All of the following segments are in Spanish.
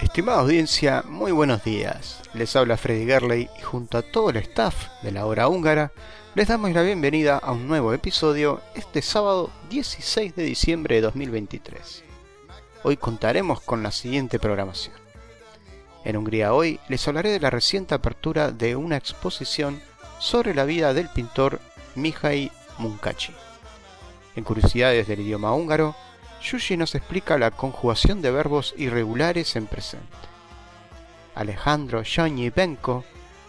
Estimada audiencia, muy buenos días. Les habla Freddy Gerley y junto a todo el staff de la hora húngara les damos la bienvenida a un nuevo episodio este sábado 16 de diciembre de 2023. Hoy contaremos con la siguiente programación. En Hungría hoy les hablaré de la reciente apertura de una exposición sobre la vida del pintor Mihai Munkachi. En Curiosidades del idioma húngaro, Yushi nos explica la conjugación de verbos irregulares en presente. Alejandro Johnny Benko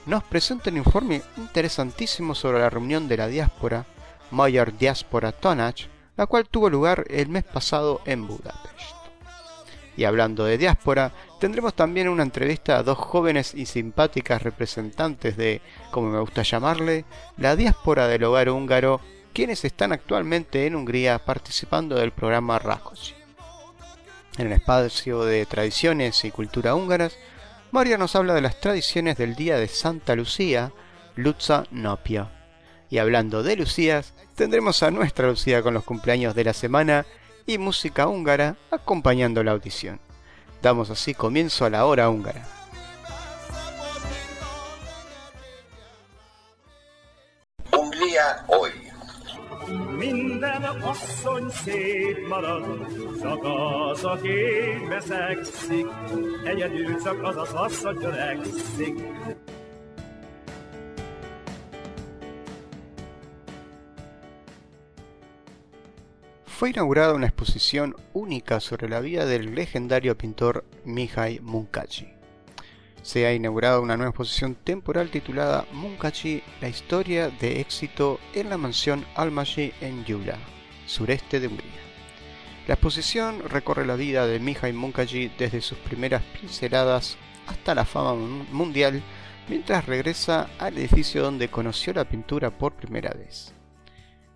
nos presenta un informe interesantísimo sobre la reunión de la diáspora Mayor Diaspora Tonach, la cual tuvo lugar el mes pasado en Budapest. Y hablando de diáspora, tendremos también una entrevista a dos jóvenes y simpáticas representantes de, como me gusta llamarle, la diáspora del hogar húngaro quienes están actualmente en Hungría participando del programa Rakosi. En el espacio de tradiciones y cultura húngaras, María nos habla de las tradiciones del día de Santa Lucía, Luza Nopia. Y hablando de Lucías, tendremos a nuestra Lucía con los cumpleaños de la semana y música húngara acompañando la audición. Damos así comienzo a la hora húngara. Hungría hoy. Fue inaugurada una exposición única sobre la vida del legendario pintor Mihai Munkachi. Se ha inaugurado una nueva exposición temporal titulada Munkachi, la historia de éxito en la mansión Almaty en Yula, sureste de Hungría. La exposición recorre la vida de Mihai Munkachi desde sus primeras pinceladas hasta la fama mundial mientras regresa al edificio donde conoció la pintura por primera vez.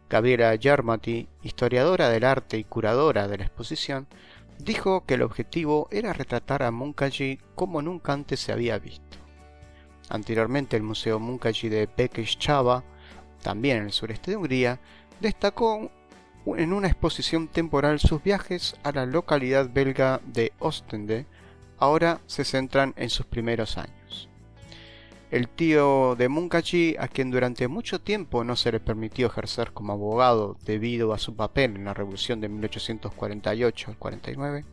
Gabriela Yarmati, historiadora del arte y curadora de la exposición, dijo que el objetivo era retratar a Munkaji como nunca antes se había visto. Anteriormente el Museo Munkaji de Chava, también en el sureste de Hungría, destacó en una exposición temporal sus viajes a la localidad belga de Ostende, ahora se centran en sus primeros años. El tío de Munkachi, a quien durante mucho tiempo no se le permitió ejercer como abogado debido a su papel en la revolución de 1848 al 49,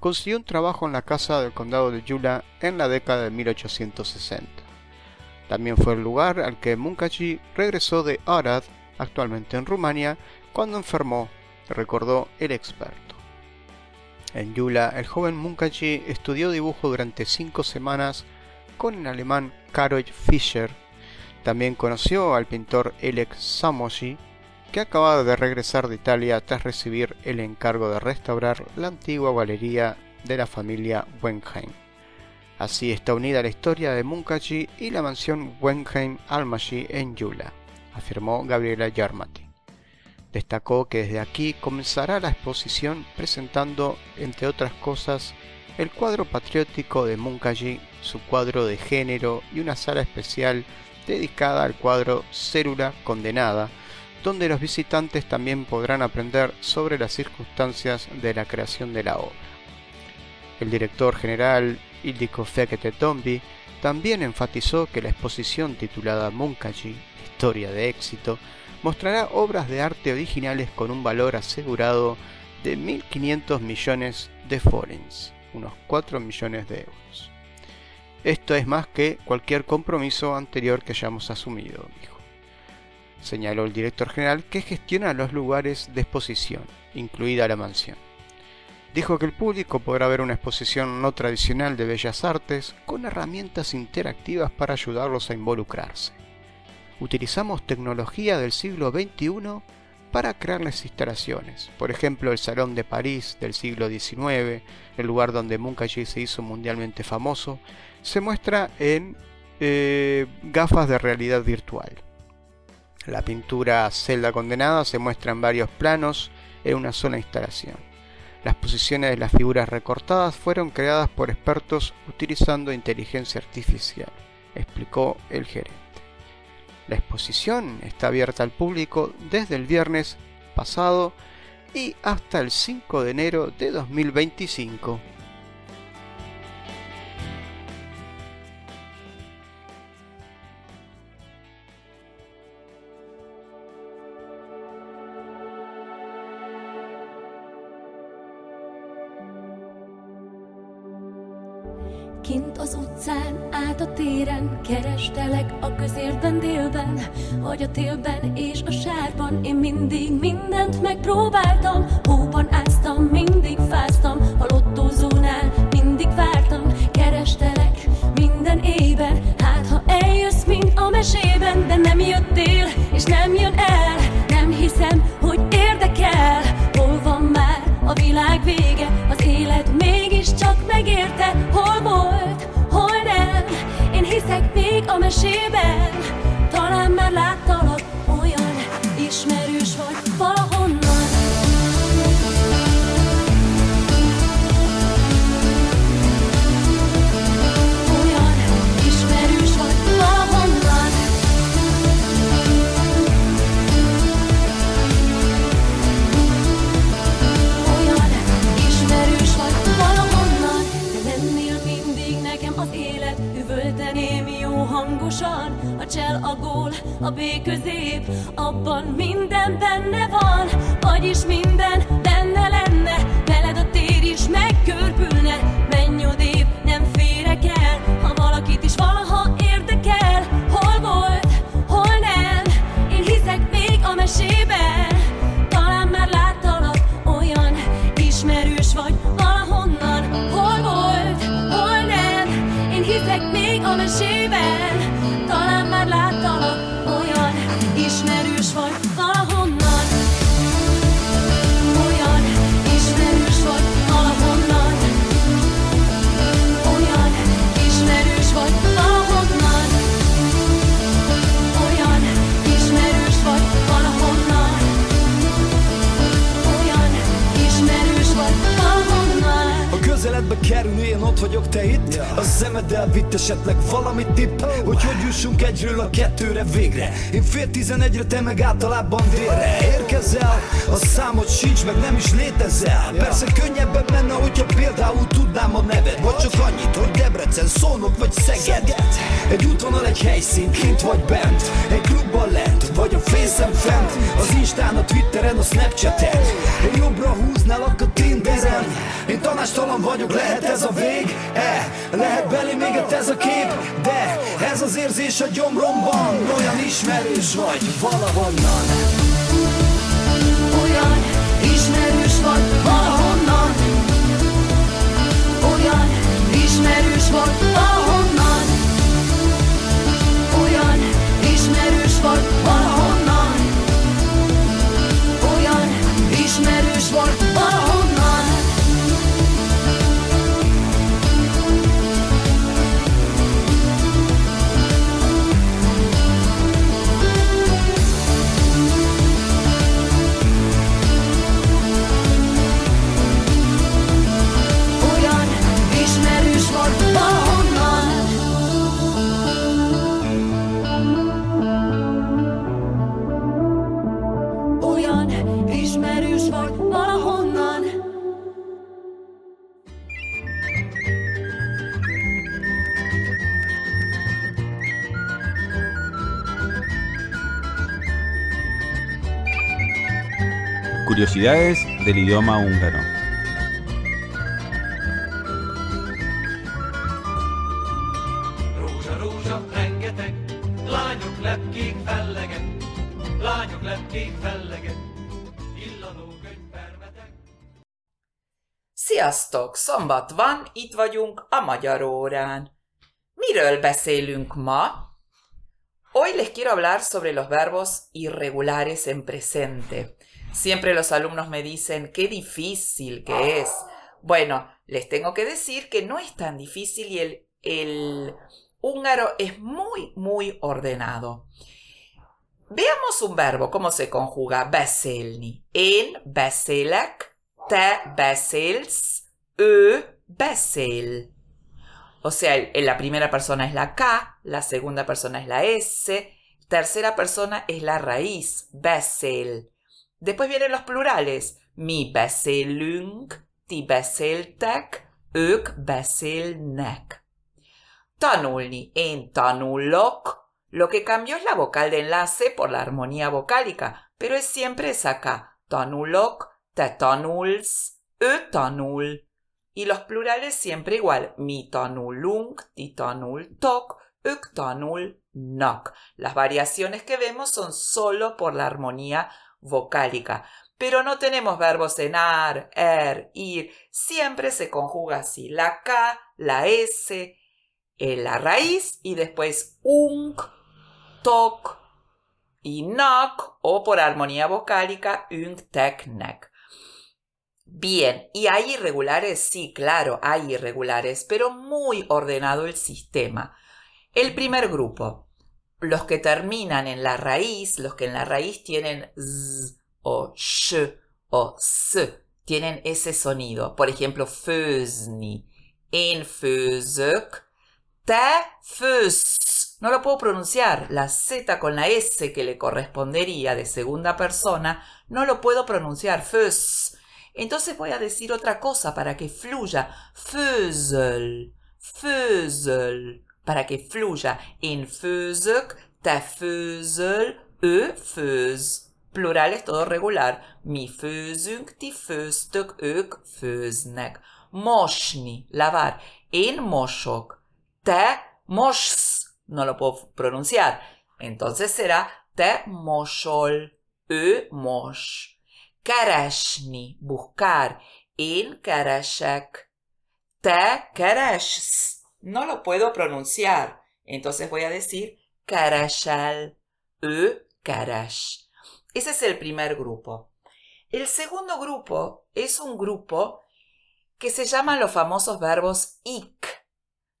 consiguió un trabajo en la casa del condado de Yula en la década de 1860. También fue el lugar al que Munkachi regresó de Arad, actualmente en Rumania, cuando enfermó, recordó el experto. En Yula, el joven Munkachi estudió dibujo durante cinco semanas con el alemán Karol Fischer. También conoció al pintor Elek Samosi, que acababa de regresar de Italia tras recibir el encargo de restaurar la antigua galería de la familia Wenheim. Así está unida la historia de Munkachi y la mansión Wenheim Almaty en Yula, afirmó Gabriela Yarmati. Destacó que desde aquí comenzará la exposición presentando, entre otras cosas, el cuadro patriótico de Munkaji, su cuadro de género y una sala especial dedicada al cuadro Célula Condenada, donde los visitantes también podrán aprender sobre las circunstancias de la creación de la obra. El director general Ildiko Fekete Tombi también enfatizó que la exposición titulada Munkaji, Historia de éxito, mostrará obras de arte originales con un valor asegurado de 1.500 millones de florins unos 4 millones de euros. Esto es más que cualquier compromiso anterior que hayamos asumido, dijo. Señaló el director general que gestiona los lugares de exposición, incluida la mansión. Dijo que el público podrá ver una exposición no tradicional de bellas artes con herramientas interactivas para ayudarlos a involucrarse. Utilizamos tecnología del siglo XXI para crear las instalaciones. Por ejemplo, el Salón de París del siglo XIX, el lugar donde Munkachi se hizo mundialmente famoso, se muestra en eh, gafas de realidad virtual. La pintura Celda Condenada se muestra en varios planos en una sola instalación. Las posiciones de las figuras recortadas fueron creadas por expertos utilizando inteligencia artificial, explicó el gerente. La exposición está abierta al público desde el viernes pasado y hasta el 5 de enero de 2025. utcán, át a téren Kerestelek a közérben délben Vagy a télben és a sárban. Én mindig mindent megpróbáltam Hóban áztam, mindig fáztam A még a a B közép Abban minden benne van Vagyis minden vagyok, te itt? A szemeddel vitt esetleg valami tipp Hogy hogy jussunk egyről a kettőre végre? Én fél tizenegyre, te meg általában délre. Érkezel, a számot sincs, meg nem is létezel. Persze könnyebben menne, hogyha például tudnám a neved Vagy csak annyit, hogy Debrecen, Szolnok vagy Szeged? Egy útvonal, egy helyszín, kint vagy bent Egy klubban lent, vagy a fészem fent Az Instán, a Twitteren, a Snapchaten. Én jobbra húználak a Tinderen. Én tanástalan vagyok, lehet ez a vég? E, lehet belé még egy ez a kép? De ez az érzés a gyomromban. Olyan ismerős vagy valahonnan sport. Curiosidades del idioma húngaro. Sziasztok! Szombat van, itt vagyunk a magyar órán. Miről beszélünk ma? Hoy les quiero hablar sobre los verbos irregulares en presente. Siempre los alumnos me dicen, qué difícil que es. Bueno, les tengo que decir que no es tan difícil y el, el húngaro es muy, muy ordenado. Veamos un verbo, cómo se conjuga beszélni. Én beszélek, te beszélsz, ő beszél. O sea, la primera persona es la K, la segunda persona es la S, tercera persona es la raíz, beszél. Después vienen los plurales. Mi beszélünk, ti beszéltek, ők beszélnek. Tanulni, én tanulok. Lo que cambió es la vocal de enlace por la armonía vocálica, pero es siempre esa K. Tanulok, te tanulsz, ő tanul. Y los plurales siempre igual. Mi tanulunk, ti tanultok, ők tanulnak. Las variaciones que vemos son solo por la armonía vocálica. Pero no tenemos verbos en ar, er, ir. Siempre se conjuga así. La K, la S, eh, la raíz y después unk, tok y nak o por armonía vocálica unk, tek, nek. Bien, ¿y hay irregulares? Sí, claro, hay irregulares, pero muy ordenado el sistema. El primer grupo, los que terminan en la raíz, los que en la raíz tienen z o sh o s, tienen ese sonido. Por ejemplo, fözni, en fözök, föz. No lo puedo pronunciar. La Z con la S que le correspondería de segunda persona, no lo puedo pronunciar. Föz. Entonces voy a decir otra cosa para que fluya. Fözel, fözel, para que fluya. En fözök, te főzöl, ő főz. Plural es todo regular. Mi főzünk, ti főztök, ők főznek. Mosni, lavar. Én mosok. Te mosz. No lo puedo pronunciar. Entonces será te mosol. Ő mos. Keresni, buscar. Én keresek. Te keressz. No lo puedo pronunciar. Entonces voy a decir keresel. Ő keres. Ese es el primer grupo. El segundo grupo es un grupo que se llama los famosos verbos ik.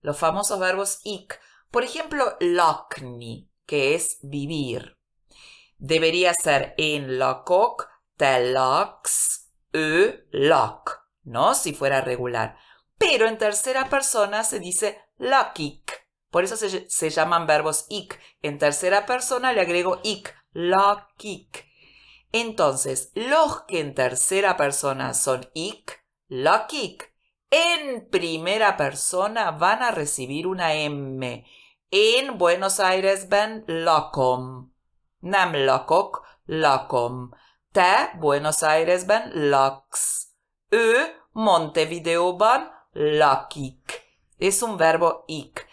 Los famosos verbos ik. Por ejemplo, lakni, que es vivir. Debería ser en lakok, te laks, ő lak, ¿no? Si fuera regular. Pero en tercera persona se dice lakik. Por eso se, llaman verbos ik. En tercera persona le agrego ik, lakik. Entonces, los que en tercera persona son ik, lakik, en primera persona van a recibir una M. En Buenos Aires ben lakom. Nem lakok, lakom. Te Buenos Aires ben laksz. Ő Montevideoban lakik. Es un verbo ik.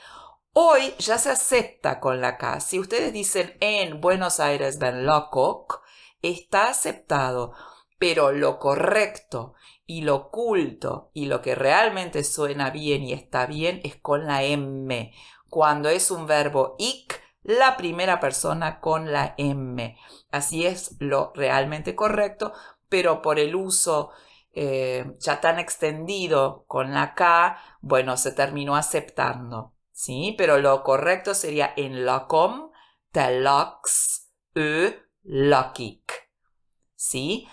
Hoy ya se acepta con la K. Si ustedes dicen en Buenos Aires ben lakok, está aceptado. Pero lo correcto y lo oculto y lo que realmente suena bien y está bien es con la M. Cuando es un verbo ik, la primera persona con la M. Así es lo realmente correcto, pero por el uso eh, ya tan extendido con la K, bueno, se terminó aceptando. ¿Sí? Pero lo correcto sería en locom, te lox, ö, lokik. ¿Sí?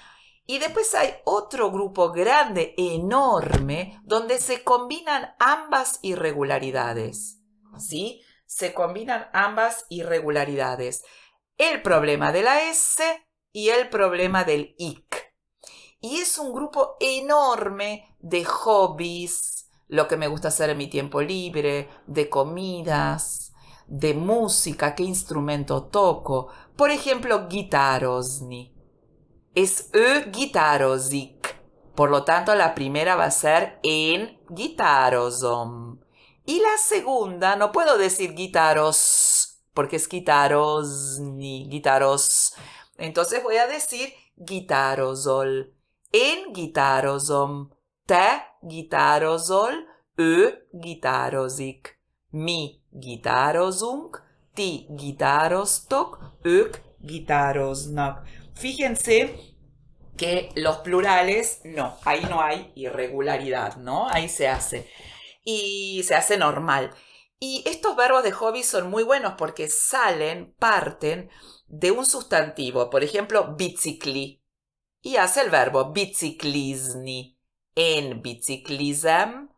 Y después hay otro grupo grande, enorme, donde se combinan ambas irregularidades. ¿Sí? Se combinan ambas irregularidades. El problema de la S y el problema del IC. Y es un grupo enorme de hobbies, lo que me gusta hacer en mi tiempo libre, de comidas, de música, qué instrumento toco. Por ejemplo, guitarosni es ö guitarozik. Por lo tanto, la primera va a ser en guitarozom. Y la segunda, no puedo decir guitaros, porque es guitaros ni guitaros. Entonces voy a decir guitarozol. En guitarozom. Te gitározol, ő gitározik. Mi gitározunk, ti gitároztok, ők gitároznak. Fíjense que los plurales, no, ahí no hay irregularidad, ¿no? Ahí se hace. Y se hace normal. Y estos verbos de hobby son muy buenos porque salen, parten de un sustantivo. Por ejemplo, bicicli. Y hace el verbo biciclizni. En biciclizem,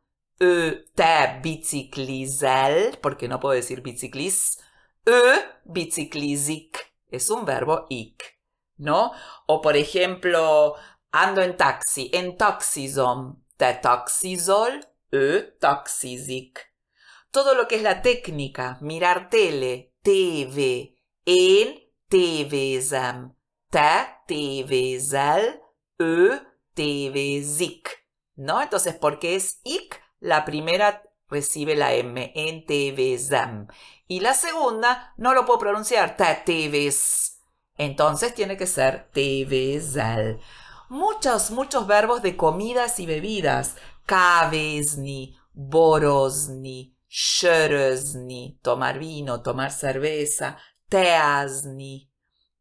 ö te biciclizel, porque no puedo decir biciclis, ö biciclizik. Es un verbo ik. ¿no? O por ejemplo, ando en taxi, en taxizom, te taxizol, ö taxizik. Todo lo que es la técnica, mirar tele, TV, en tévézem, te tévézel, ö tévézik. ¿No? Entonces, porque es ik, la primera recibe la M, en tévézem. Y la segunda no lo puedo pronunciar, te tévés entonces tiene que ser tevezel. Muchos, muchos verbos de comidas y bebidas. Kavezni, borozni, shörözni, tomar vino, tomar cerveza, teazni,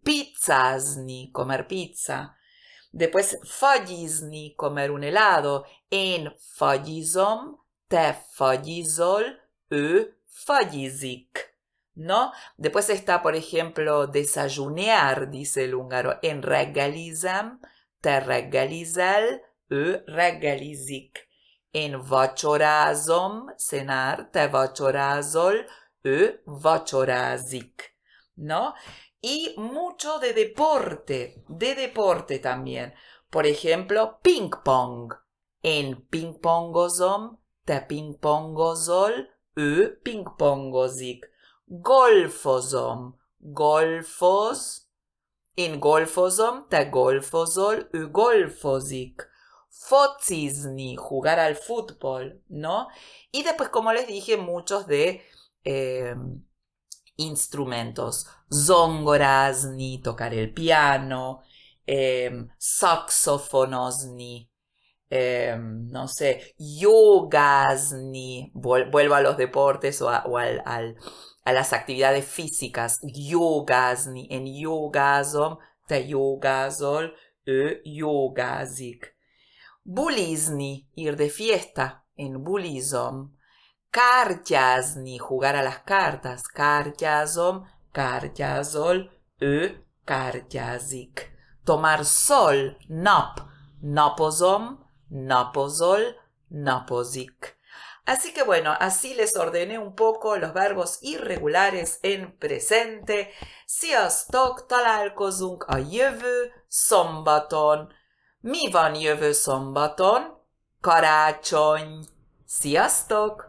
pizzazni, comer pizza. Después fagyizni, comer un helado. En fagyizom, te fagyizol, ő fagyizik. ¿no? Después está, por ejemplo, desayunear, dice el húngaro, en reggelizem, te reggelizel, ő reggelizik. En vacsorázom, cenar, te vacsorázol, ő vacsorázik, ¿no? Y mucho de deporte, de deporte también. Por ejemplo, ping pong. En ping pongozom, te ping pongozol, ő ping pongozik golfozom, golfoz, én golfozom, te golfozol, ő golfozik. Jugar al fútbol, ¿no? Y después, como les dije, muchos de eh, instrumentos. Zongorazni, tocar el piano, eh, no sé, yogasni, vuelvo a los deportes o, al, a las actividades físicas, yogasni, en yogasom, te yogazol, ő yogazik. Bulizni, ir de fiesta, en bulizom. Kártyázni, jugar a las cartas, kártyázom, kártyázol, ő kártyázik. Tomar sol, nap, napozom, napozol, napozik. Así que bueno, así les ordené un poco los verbos irregulares en presente. Sziasztok, találkozunk a jövő szombaton. Mi van jövő szombaton? Karácsony. Sziasztok!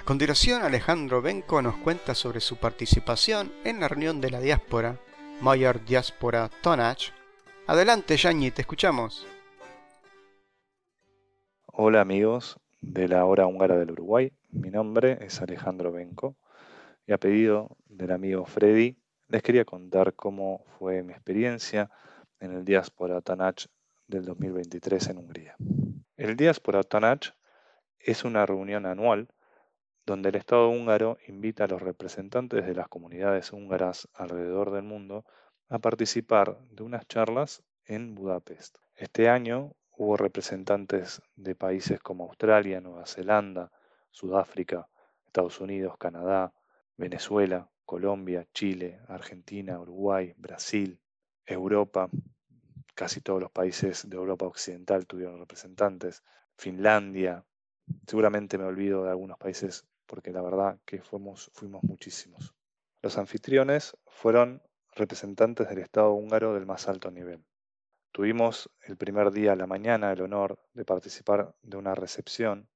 A continuación, Alejandro Benco nos cuenta sobre su participación en la reunión de la diáspora, Mayor Diáspora Tonach, Adelante, Yañi, te escuchamos. Hola amigos de la hora húngara del Uruguay, mi nombre es Alejandro Benco y a pedido del amigo Freddy les quería contar cómo fue mi experiencia en el Diáspora Tanach del 2023 en Hungría. El Diáspora Tanach es una reunión anual donde el Estado húngaro invita a los representantes de las comunidades húngaras alrededor del mundo a participar de unas charlas en Budapest. Este año hubo representantes de países como Australia, Nueva Zelanda, Sudáfrica, Estados Unidos, Canadá, Venezuela, Colombia, Chile, Argentina, Uruguay, Brasil, Europa, casi todos los países de Europa Occidental tuvieron representantes, Finlandia, seguramente me olvido de algunos países porque la verdad que fuimos, fuimos muchísimos. Los anfitriones fueron representantes del Estado húngaro del más alto nivel. Tuvimos el primer día la mañana el honor de participar de una recepción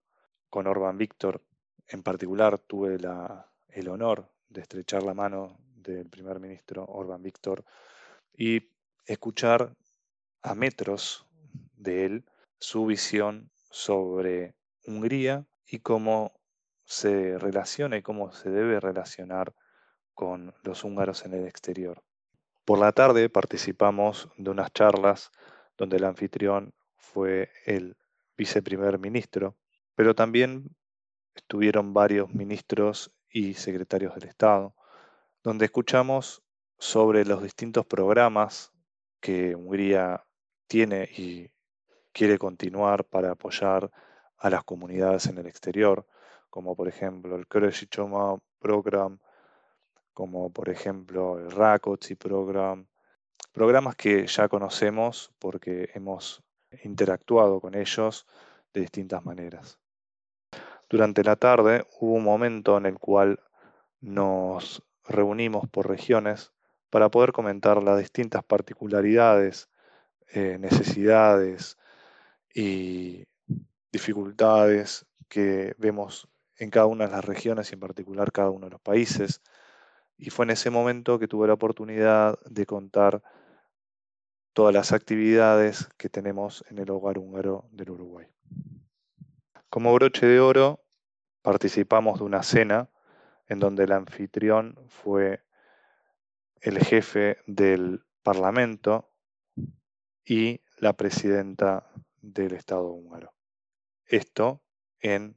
con Orban Víctor. En particular tuve el honor de estrechar la mano del primer ministro Orban Víctor y escuchar a metros de él su visión sobre Hungría y cómo se relaciona y cómo se debe relacionar con los húngaros en el exterior. Por la tarde participamos de unas charlas donde el anfitrión fue el viceprimer ministro, pero también estuvieron varios ministros y secretarios del Estado, donde escuchamos sobre los distintos programas que Hungría tiene y quiere continuar para apoyar a las comunidades en el exterior, como por ejemplo el Kresichoma Program, como por ejemplo el Rakoczy Program, programas que ya conocemos porque hemos interactuado con ellos de distintas maneras. Durante la tarde hubo un momento en el cual nos reunimos por regiones para poder comentar las distintas particularidades, eh, necesidades y dificultades que vemos en cada una de las regiones y en particular cada uno de los países. Y fue en ese momento que tuve la oportunidad de contar todas las actividades que tenemos en el hogar húngaro del Uruguay. Como broche de oro, participamos de una cena en donde el anfitrión fue el jefe del Parlamento y la presidenta del Estado húngaro. Esto en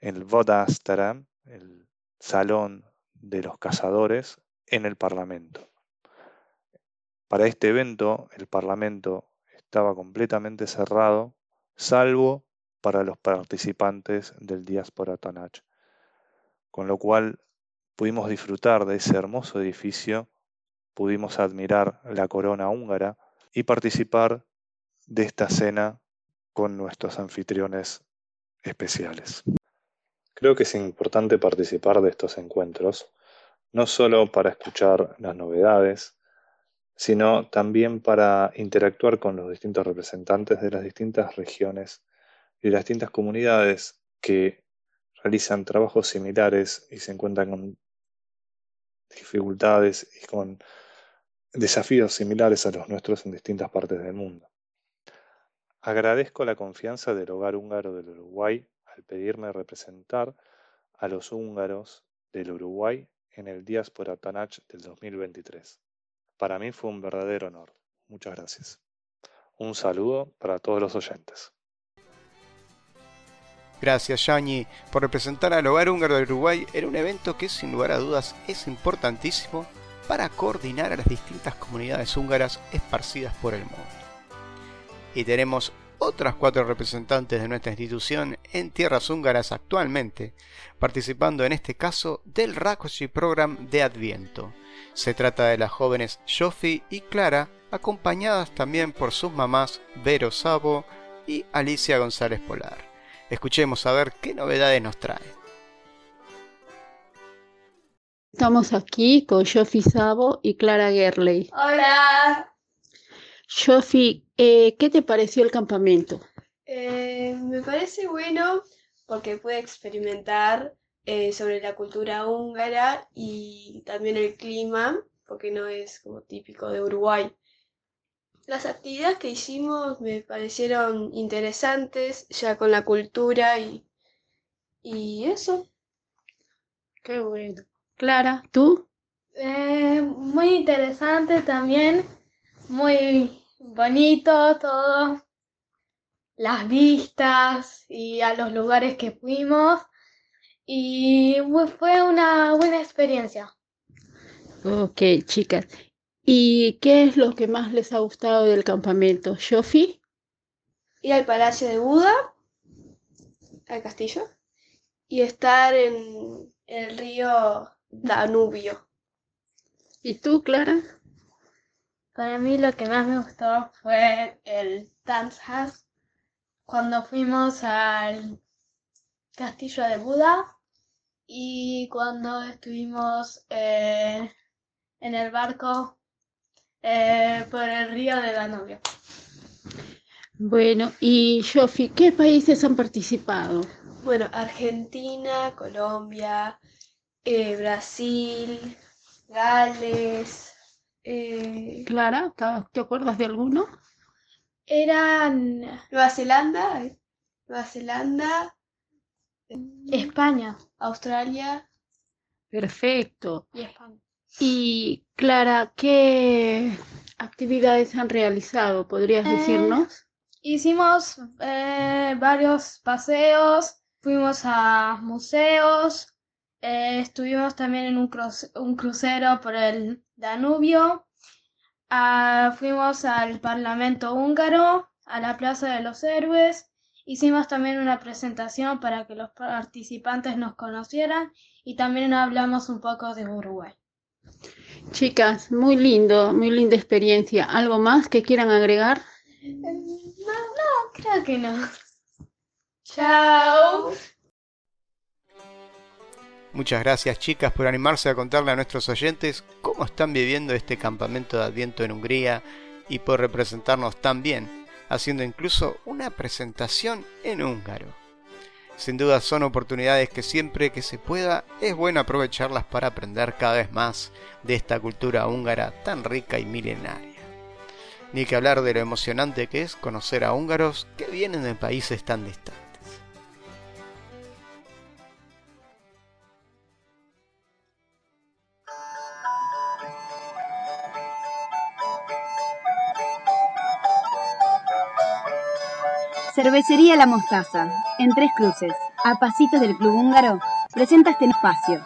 el Vodastaram, el salón de los cazadores, en el Parlamento. Para este evento, el Parlamento estaba completamente cerrado, salvo para los participantes del Diaspora Tanach, con lo cual pudimos disfrutar de ese hermoso edificio, pudimos admirar la corona húngara y participar de esta cena con nuestros anfitriones especiales. Creo que es importante participar de estos encuentros, no solo para escuchar las novedades, sino también para interactuar con los distintos representantes de las distintas regiones y las distintas comunidades que realizan trabajos similares y se encuentran con dificultades y con desafíos similares a los nuestros en distintas partes del mundo. Agradezco la confianza del Hogar Húngaro del Uruguay pedirme representar a los húngaros del Uruguay en el Diaspora Tanach del 2023. Para mí fue un verdadero honor. Muchas gracias. Un saludo para todos los oyentes. Gracias, Yani, por representar al Hogar Húngaro de Uruguay en un evento que sin lugar a dudas es importantísimo para coordinar a las distintas comunidades húngaras esparcidas por el mundo. Y tenemos otras cuatro representantes de nuestra institución en tierras húngaras actualmente, participando en este caso del Rakosi Program de Adviento. Se trata de las jóvenes Sophie y Clara, acompañadas también por sus mamás Vero Sabo y Alicia González Polar. Escuchemos a ver qué novedades nos trae. Estamos aquí con Jofi Sabo y Clara Gerley. Hola. Jofi, eh, ¿qué te pareció el campamento? Eh, me parece bueno porque pude experimentar eh, sobre la cultura húngara y también el clima, porque no es como típico de Uruguay. Las actividades que hicimos me parecieron interesantes, ya con la cultura y, y eso. Qué bueno. Clara, ¿tú? Eh, muy interesante también, muy bonito todo, las vistas y a los lugares que fuimos y fue una buena experiencia. Ok, chicas. ¿Y qué es lo que más les ha gustado del campamento? ¿Shofi? Ir al Palacio de Buda, al castillo, y estar en el río Danubio. ¿Y tú, Clara? Para mí lo que más me gustó fue el Dance House, cuando fuimos al castillo de Buda y cuando estuvimos eh, en el barco eh, por el río de Danubio. Bueno, y Shofi, ¿qué países han participado? Bueno, Argentina, Colombia, eh, Brasil, Gales. Eh, Clara, ¿te acuerdas de alguno? Eran Nueva Zelanda, Nueva Zelanda, España, Australia Perfecto. y España. Y Clara, ¿qué actividades han realizado? ¿Podrías Eh, decirnos? Hicimos eh, varios paseos, fuimos a museos, eh, estuvimos también en un, cruce- un crucero por el Danubio, fuimos al Parlamento húngaro, a la Plaza de los Héroes, hicimos también una presentación para que los participantes nos conocieran y también hablamos un poco de Uruguay. Chicas, muy lindo, muy linda experiencia. ¿Algo más que quieran agregar? No, no, creo que no. Chao. Muchas gracias chicas por animarse a contarle a nuestros oyentes cómo están viviendo este campamento de Adviento en Hungría y por representarnos tan bien, haciendo incluso una presentación en húngaro. Sin duda son oportunidades que siempre que se pueda es bueno aprovecharlas para aprender cada vez más de esta cultura húngara tan rica y milenaria. Ni que hablar de lo emocionante que es conocer a húngaros que vienen de países tan distantes. Cervecería La Mostaza, en Tres Cruces, a pasitos del Club Húngaro, presenta este espacio.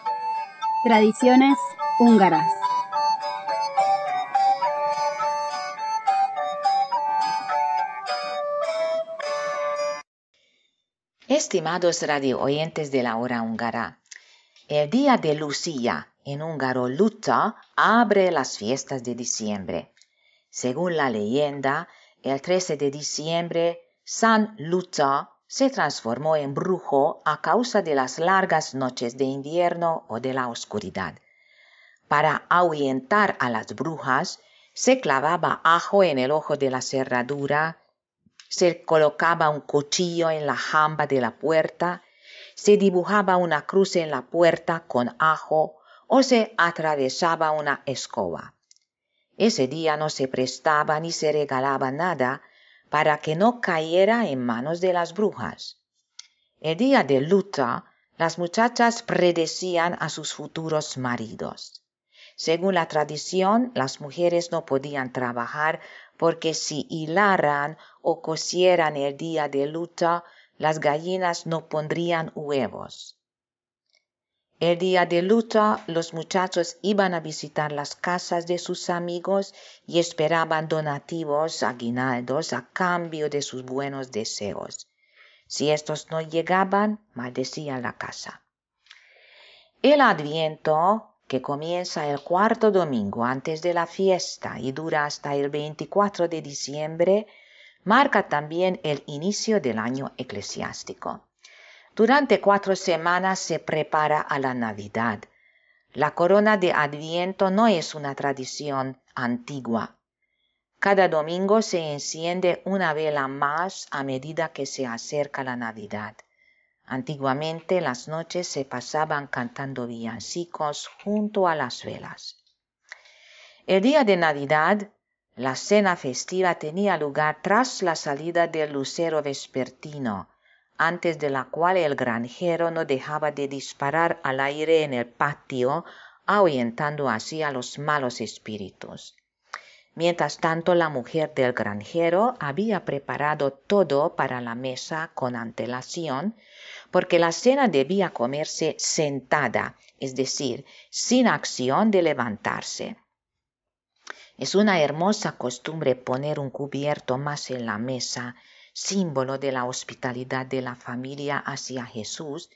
Tradiciones húngaras. Estimados radio oyentes de la hora húngara, el día de Lucía, en húngaro Luta, abre las fiestas de diciembre. Según la leyenda, el 13 de diciembre, San Luta se transformó en brujo a causa de las largas noches de invierno o de la oscuridad. Para ahuyentar a las brujas, se clavaba ajo en el ojo de la cerradura, se colocaba un cuchillo en la jamba de la puerta, se dibujaba una cruz en la puerta con ajo o se atravesaba una escoba. Ese día no se prestaba ni se regalaba nada para que no cayera en manos de las brujas. El día de luta, las muchachas predecían a sus futuros maridos. Según la tradición, las mujeres no podían trabajar porque si hilaran o cosieran el día de luta, las gallinas no pondrían huevos. El día de luta, los muchachos iban a visitar las casas de sus amigos y esperaban donativos, aguinaldos, a cambio de sus buenos deseos. Si estos no llegaban, maldecían la casa. El adviento, que comienza el cuarto domingo antes de la fiesta y dura hasta el 24 de diciembre, marca también el inicio del año eclesiástico. Durante cuatro semanas se prepara a la Navidad. La corona de Adviento no es una tradición antigua. Cada domingo se enciende una vela más a medida que se acerca la Navidad. Antiguamente las noches se pasaban cantando villancicos junto a las velas. El día de Navidad, la cena festiva tenía lugar tras la salida del lucero vespertino, antes de la cual el granjero no dejaba de disparar al aire en el patio, ahuyentando así a los malos espíritus. Mientras tanto, la mujer del granjero había preparado todo para la mesa con antelación, porque la cena debía comerse sentada, es decir, sin acción de levantarse. Es una hermosa costumbre poner un cubierto más en la mesa, símbolo de la hospitalidad de la familia hacia Jesús,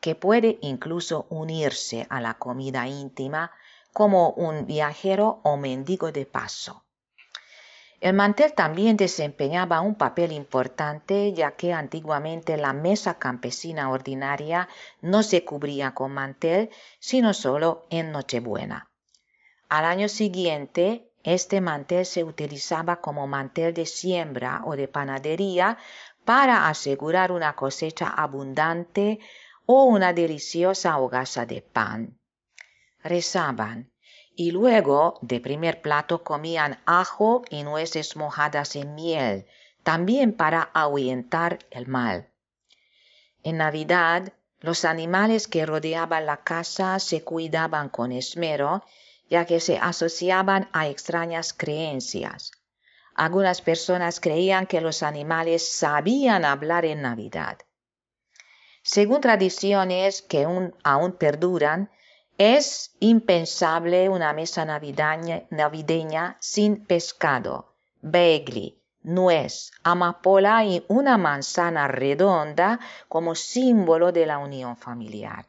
que puede incluso unirse a la comida íntima como un viajero o mendigo de paso. El mantel también desempeñaba un papel importante ya que antiguamente la mesa campesina ordinaria no se cubría con mantel sino solo en Nochebuena. Al año siguiente, este mantel se utilizaba como mantel de siembra o de panadería para asegurar una cosecha abundante o una deliciosa hogaza de pan. Rezaban y luego de primer plato comían ajo y nueces mojadas en miel, también para ahuyentar el mal. En Navidad, los animales que rodeaban la casa se cuidaban con esmero ya que se asociaban a extrañas creencias. Algunas personas creían que los animales sabían hablar en Navidad. Según tradiciones que aún perduran, es impensable una mesa navideña, navideña sin pescado, begli, nuez, amapola y una manzana redonda como símbolo de la unión familiar.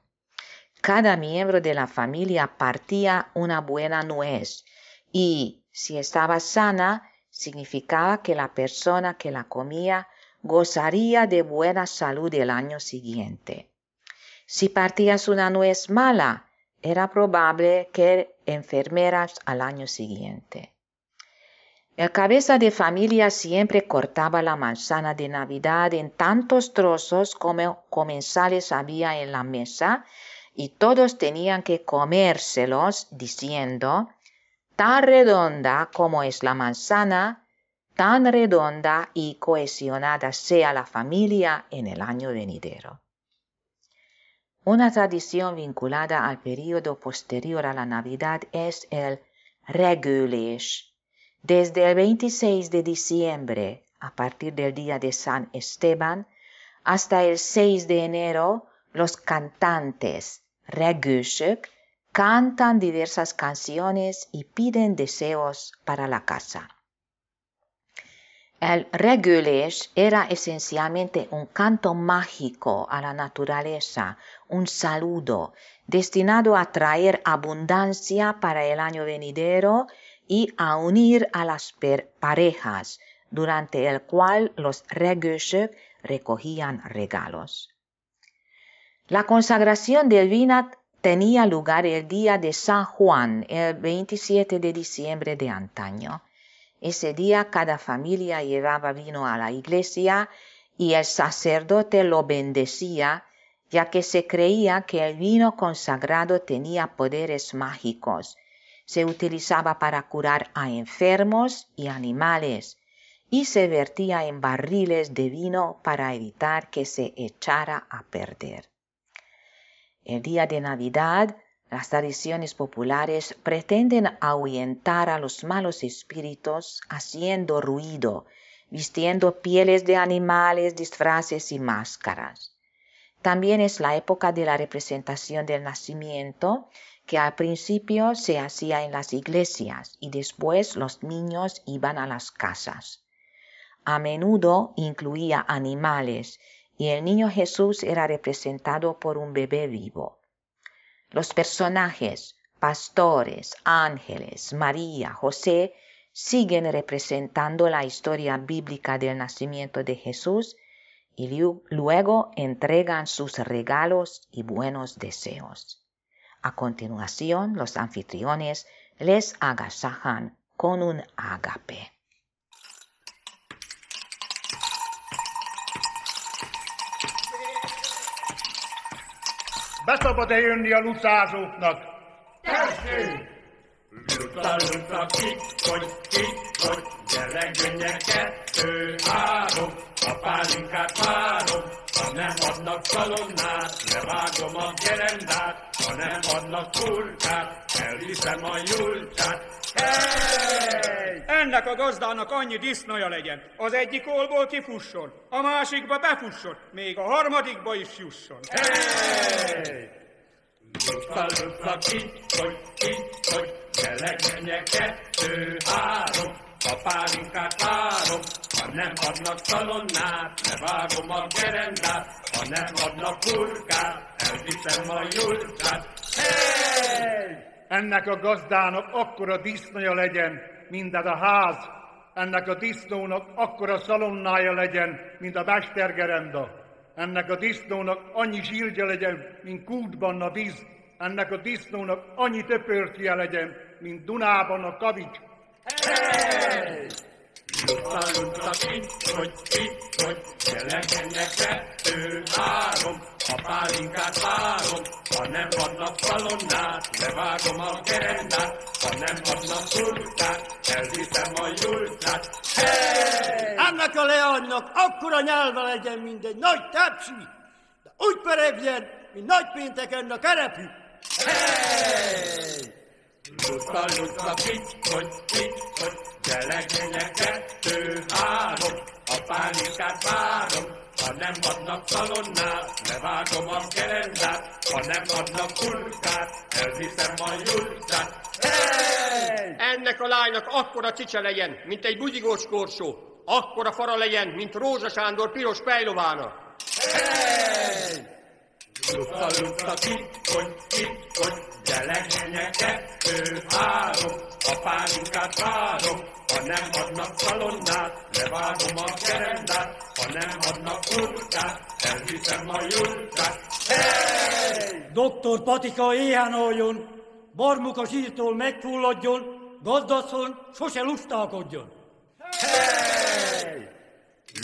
Cada miembro de la familia partía una buena nuez y, si estaba sana, significaba que la persona que la comía gozaría de buena salud el año siguiente. Si partías una nuez mala, era probable que enfermeras al año siguiente. El cabeza de familia siempre cortaba la manzana de Navidad en tantos trozos como comensales había en la mesa y todos tenían que comérselos diciendo, tan redonda como es la manzana, tan redonda y cohesionada sea la familia en el año venidero. Una tradición vinculada al periodo posterior a la Navidad es el Regülés. Desde el 26 de diciembre, a partir del día de San Esteban, hasta el 6 de enero, los cantantes Regősök cantan diversas canciones y piden deseos para la casa. El regülés era esencialmente un canto mágico a la naturaleza, un saludo destinado a traer abundancia para el año venidero y a unir a las parejas, durante el cual los regősök recogían regalos. La consagración del vino tenía lugar el día de San Juan, el 27 de diciembre de antaño. Ese día cada familia llevaba vino a la iglesia y el sacerdote lo bendecía, ya que se creía que el vino consagrado tenía poderes mágicos. Se utilizaba para curar a enfermos y animales y se vertía en barriles de vino para evitar que se echara a perder. El día de Navidad las tradiciones populares pretenden ahuyentar a los malos espíritus haciendo ruido, vistiendo pieles de animales, disfraces y máscaras. También es la época de la representación del nacimiento, que al principio se hacía en las iglesias y después los niños iban a las casas. A menudo incluía animales y el niño Jesús era representado por un bebé vivo. Los personajes, pastores, ángeles, María, José, siguen representando la historia bíblica del nacimiento de Jesús y luego entregan sus regalos y buenos deseos. A continuación, los anfitriones les agasajan con un ágape. Be szabad-e jönni a lucázóknak? Tessék! Luca, luca, ki, hogy, ki, hogy, gyere, gyönyör, kettő, három, a pálinkát várom, ha nem adnak szalonnát, levágom a gerendát, ha nem adnak kurkát, elviszem a julcsát. Hey! Ennek a gazdának annyi disznója legyen. Az egyik olból kifusson, a másikba befusson, még a harmadikba is jusson. Hey! Luca, luca, ki, hogy, ki, hogy, gyere, gyere, kettő, három, a pálinkát várom, ha nem adnak szalonnát, levágom a gerendát, ha nem adnak kurkát, elviszem a julcsát. Hey! Ennek a gazdának akkora disznója legyen, mint a ház. Ennek a disznónak akkora szalonnája legyen, mint a mestergerenda. Ennek a disznónak annyi zsírgya legyen, mint kútban a víz. Ennek a disznónak annyi töpörtje legyen, mint Dunában a kavics. Hey! Luca, ki, hogy, ki, hogy, gyere, gyere, kettő, három, a pálinkát várom, ha nem adnak szalonnát, levágom a gerendát, ha nem adnak kurkát, elviszem a julcsát. Hey! Ennek a leánynak akkora nyelve legyen, mint egy nagy tepsi, de úgy peregjen, mint nagy pénteken a kerepű. Hey! Luca, luca, pitty, pitty, gyere, gyere, kettő, három, a pálinkát várom, ha nem adnak szalonnát, levágom a gerendát, ha nem adnak kulkát, elviszem a julkát. Hey! Ennek a lánynak akkora csicse legyen, mint egy bugyigós korsó, akkora fara legyen, mint Rózsa Sándor piros pejlovának. Hey! Luka, luka, kikony, kikony, gyere, gyere, kettő, három, a pálinkát várom, ha nem adnak szalonnát, levágom a gerendát, ha nem adnak kurkát, elviszem a julkát. Hey! Doktor Patika éjjel aljon, barmuka zsírtól megfulladjon, gazdaszon sose lustálkodjon. Hey!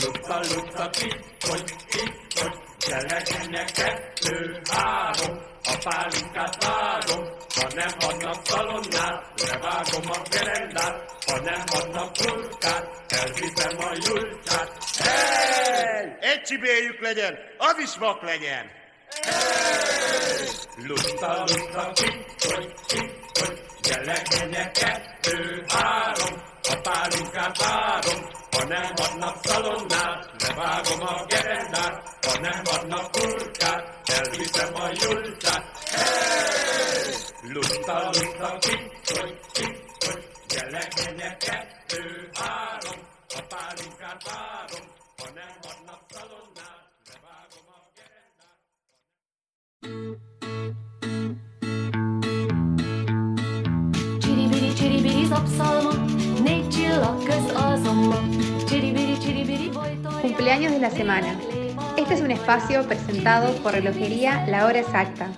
Luka, luka, kikony, kikony, gyere, gyere, kettő, három, a pálinkát várom, ha nem adnak szalonnát, levágom a gerendát, ha nem adnak kurkát, elviszem a julkát. Hey! Egy csibéljük legyen, az is vak legyen. Hey! Lusta, lusta, kikony, kikony, gyere, gyere, kettő, három, a pálinkát várom, ha nem adnak szalonnát, levágom a gerendát, ha nem adnak kurkát, elviszem a julkát. Hey! Lusta, lusta, kikony, kikony, gyere, gyere, kettő, három, a pálinkát várom, ha nem adnak szalonnát, levágom a gerendát. Csiribiri, csiribiri, zapszalma, Cumpleaños de la semana. Este es un espacio presentado por Relojería La Hora Exacta.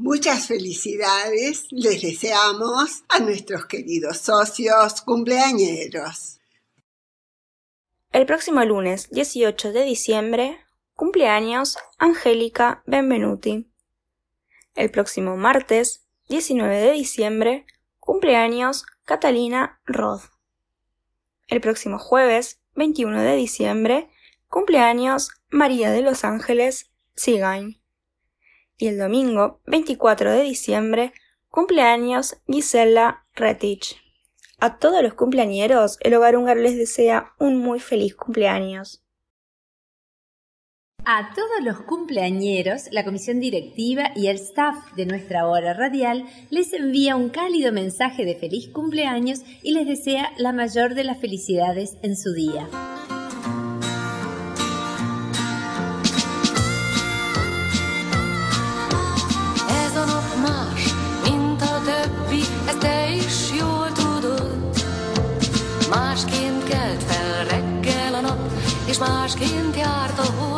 Muchas felicidades les deseamos a nuestros queridos socios cumpleañeros. El próximo lunes 18 de diciembre, cumpleaños Angélica Benvenuti. El próximo martes 19 de diciembre, cumpleaños Catalina Roth. El próximo jueves 21 de diciembre, cumpleaños María de los Ángeles Sigain. Y el domingo 24 de diciembre, cumpleaños Gisela Retich. A todos los cumpleañeros, el hogar húngaro les desea un muy feliz cumpleaños. A todos los cumpleañeros, la comisión directiva y el staff de nuestra hora radial les envía un cálido mensaje de feliz cumpleaños y les desea la mayor de las felicidades en su día. más másként járt a hó.